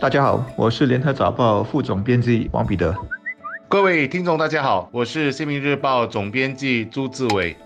大家好，我是联合早报副总编辑王彼得。各位听众，大家好，我是新民日报总编辑朱志伟。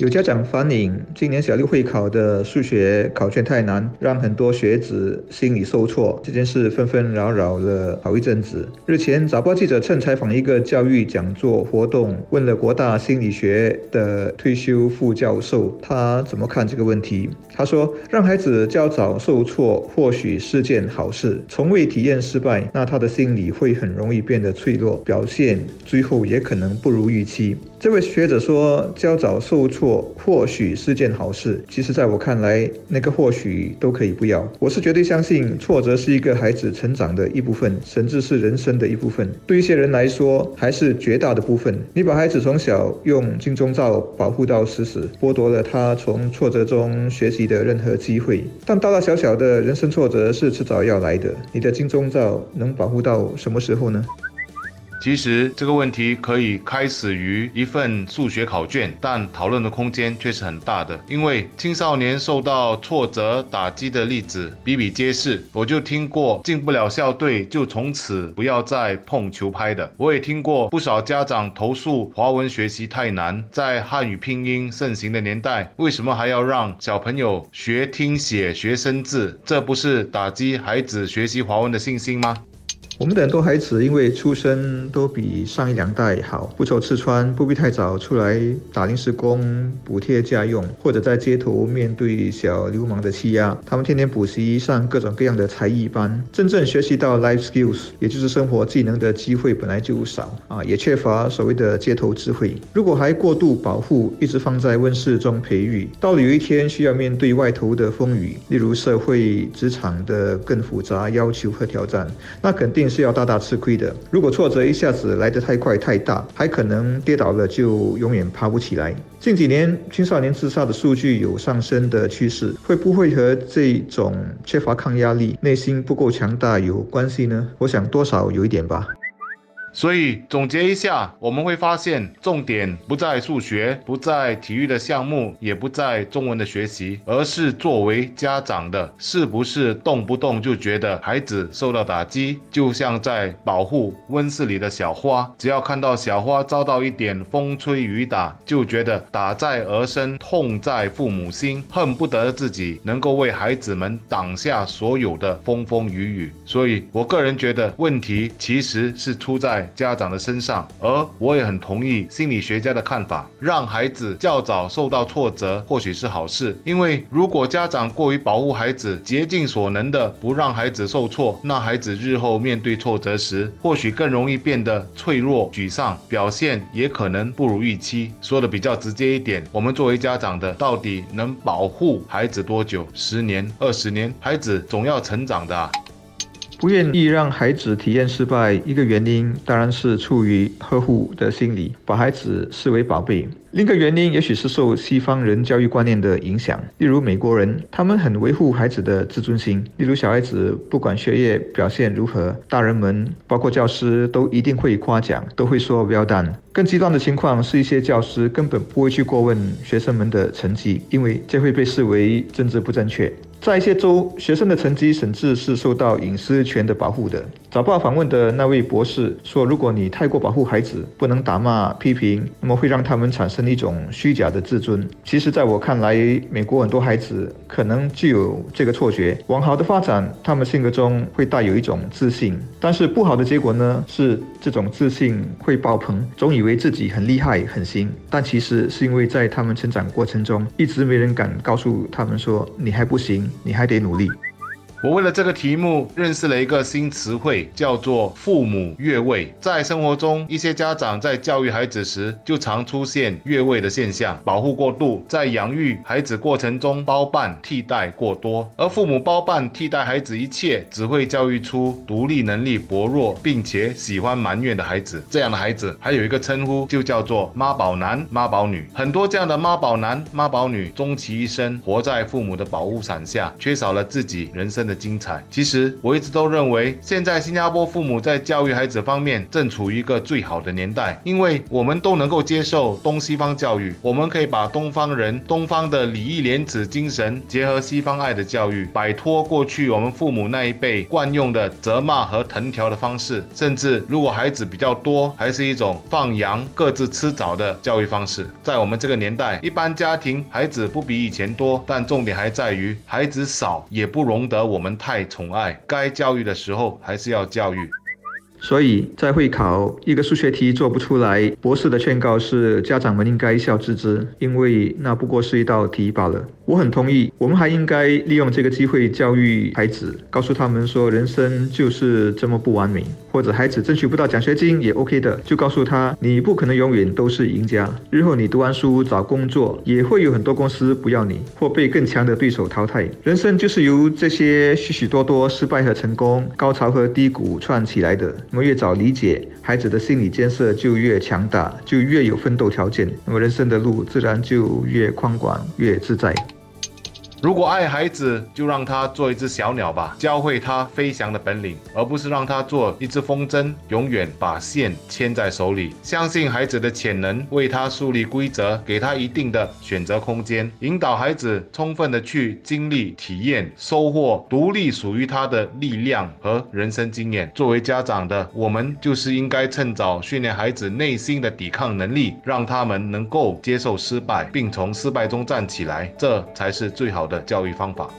有家长反映，今年小六会考的数学考卷太难，让很多学子心理受挫。这件事纷纷扰扰了好一阵子。日前，早报记者趁采访一个教育讲座活动，问了国大心理学的退休副教授，他怎么看这个问题？他说，让孩子较早受挫，或许是件好事。从未体验失败，那他的心理会很容易变得脆弱，表现最后也可能不如预期。这位学者说，较早受挫。或许是件好事，其实在我看来，那个或许都可以不要。我是绝对相信，挫折是一个孩子成长的一部分，甚至是人生的一部分。对一些人来说，还是绝大的部分。你把孩子从小用金钟罩保护到死死，剥夺了他从挫折中学习的任何机会。但大大小小的人生挫折是迟早要来的，你的金钟罩能保护到什么时候呢？其实这个问题可以开始于一份数学考卷，但讨论的空间却是很大的。因为青少年受到挫折打击的例子比比皆是。我就听过进不了校队就从此不要再碰球拍的。我也听过不少家长投诉华文学习太难，在汉语拼音盛行的年代，为什么还要让小朋友学听写、学生字？这不是打击孩子学习华文的信心吗？我们的很多孩子因为出身都比上一两代好，不愁吃穿，不必太早出来打临时工补贴家用，或者在街头面对小流氓的欺压。他们天天补习上各种各样的才艺班，真正学习到 life skills，也就是生活技能的机会本来就少啊，也缺乏所谓的街头智慧。如果还过度保护，一直放在温室中培育，到了有一天需要面对外头的风雨，例如社会职场的更复杂要求和挑战，那肯定。是要大大吃亏的。如果挫折一下子来得太快太大，还可能跌倒了就永远爬不起来。近几年青少年自杀的数据有上升的趋势，会不会和这种缺乏抗压力、内心不够强大有关系呢？我想多少有一点吧。所以总结一下，我们会发现重点不在数学，不在体育的项目，也不在中文的学习，而是作为家长的，是不是动不动就觉得孩子受到打击，就像在保护温室里的小花，只要看到小花遭到一点风吹雨打，就觉得打在儿身，痛在父母心，恨不得自己能够为孩子们挡下所有的风风雨雨。所以我个人觉得问题其实是出在。家长的身上，而我也很同意心理学家的看法，让孩子较早受到挫折或许是好事，因为如果家长过于保护孩子，竭尽所能的不让孩子受挫，那孩子日后面对挫折时，或许更容易变得脆弱、沮丧，表现也可能不如预期。说的比较直接一点，我们作为家长的，到底能保护孩子多久？十年、二十年？孩子总要成长的。不愿意让孩子体验失败，一个原因当然是出于呵护的心理，把孩子视为宝贝。另一个原因，也许是受西方人教育观念的影响。例如美国人，他们很维护孩子的自尊心。例如小孩子不管学业表现如何，大人们包括教师都一定会夸奖，都会说 well done。更极端的情况是一些教师根本不会去过问学生们的成绩，因为这会被视为政治不正确。在一些州，学生的成绩甚至是受到隐私权的保护的。早报访问的那位博士说，如果你太过保护孩子，不能打骂批评，那么会让他们产生一种虚假的自尊。其实，在我看来，美国很多孩子可能具有这个错觉。往好的发展，他们性格中会带有一种自信；但是不好的结果呢，是这种自信会爆棚，总以为自己很厉害、很行。但其实是因为在他们成长过程中，一直没人敢告诉他们说你还不行。你还得努力。我为了这个题目认识了一个新词汇，叫做“父母越位”。在生活中，一些家长在教育孩子时，就常出现越位的现象，保护过度，在养育孩子过程中包办替代过多，而父母包办替代孩子一切，只会教育出独立能力薄弱，并且喜欢埋怨的孩子。这样的孩子还有一个称呼，就叫做妈宝男、妈宝女。很多这样的妈宝男、妈宝女，终其一生活在父母的保护伞下，缺少了自己人生的。精彩。其实我一直都认为，现在新加坡父母在教育孩子方面正处于一个最好的年代，因为我们都能够接受东西方教育，我们可以把东方人、东方的礼义廉耻精神结合西方爱的教育，摆脱过去我们父母那一辈惯用的责骂和藤条的方式，甚至如果孩子比较多，还是一种放羊各自吃枣的教育方式。在我们这个年代，一般家庭孩子不比以前多，但重点还在于孩子少也不容得我我们太宠爱，该教育的时候还是要教育。所以在会考一个数学题做不出来，博士的劝告是家长们应该笑置之，因为那不过是一道题罢了。我很同意，我们还应该利用这个机会教育孩子，告诉他们说人生就是这么不完美，或者孩子争取不到奖学金也 OK 的，就告诉他你不可能永远都是赢家。日后你读完书找工作，也会有很多公司不要你，或被更强的对手淘汰。人生就是由这些许许多多失败和成功、高潮和低谷串起来的。我们越早理解孩子的心理建设，就越强大，就越有奋斗条件。那么人生的路自然就越宽广、越自在。如果爱孩子，就让他做一只小鸟吧，教会他飞翔的本领，而不是让他做一只风筝，永远把线牵在手里。相信孩子的潜能，为他树立规则，给他一定的选择空间，引导孩子充分的去经历、体验、收获独立属于他的力量和人生经验。作为家长的，我们就是应该趁早训练孩子内心的抵抗能力，让他们能够接受失败，并从失败中站起来，这才是最好的教育方法。